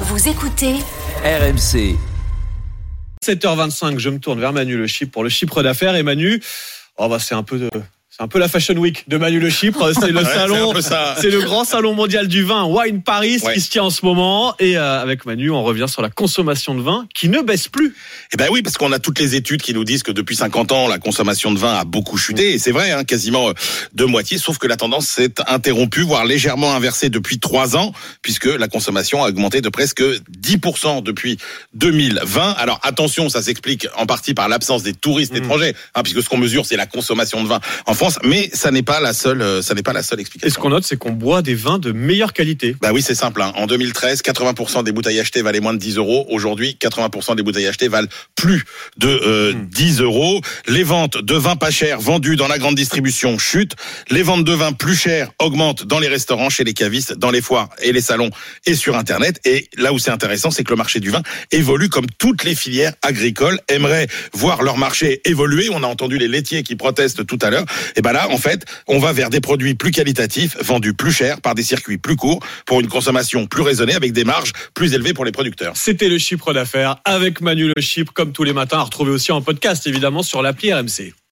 Vous écoutez RMC. 7h25, je me tourne vers Manu Le Chypre pour le Chypre d'affaires. Et Manu, oh bah c'est un peu de- c'est un peu la Fashion Week de Manu Le Chypre. C'est le Ouais, salon, c'est le grand salon mondial du vin Wine Paris Ouais. qui se tient en ce moment. Et euh, avec Manu, on revient sur la consommation de vin qui ne baisse plus. Eh ben oui, parce qu'on a toutes les études qui nous disent que depuis 50 ans, la consommation de vin a beaucoup chuté, et c'est vrai, hein, quasiment euh, de moitié, sauf que la tendance s'est interrompue, voire légèrement inversée depuis trois ans, puisque la consommation a augmenté de presque 10% depuis 2020. Alors attention, ça s'explique en partie par l'absence des touristes Mm. étrangers, hein, puisque ce qu'on mesure, c'est la consommation de vin en France, mais ça n'est pas la seule, euh, ça n'est pas la seule Et ce explication. qu'on note, c'est qu'on boit des vins de meilleure qualité. Bah oui, c'est simple. hein. En 2013, 80% des bouteilles achetées valaient moins de 10 euros. Aujourd'hui, 80% des bouteilles achetées valent plus de euh, Hmm. 10 euros. Les ventes de vins pas chers vendus dans la grande distribution chutent. Les ventes de vins plus chers augmentent dans les restaurants, chez les cavistes, dans les foires et les salons et sur Internet. Et là où c'est intéressant, c'est que le marché du vin évolue comme toutes les filières agricoles aimeraient voir leur marché évoluer. On a entendu les laitiers qui protestent tout à l'heure. Et ben là, en fait, on va vers des produits plus qualitatifs, vendus plus chers par des circuits plus courts pour une consommation plus raisonnée avec des marges plus élevées pour les producteurs. C'était le Chypre d'affaires avec Manu Le Chypre, comme tous les matins, à retrouver aussi en podcast, évidemment, sur l'appli RMC.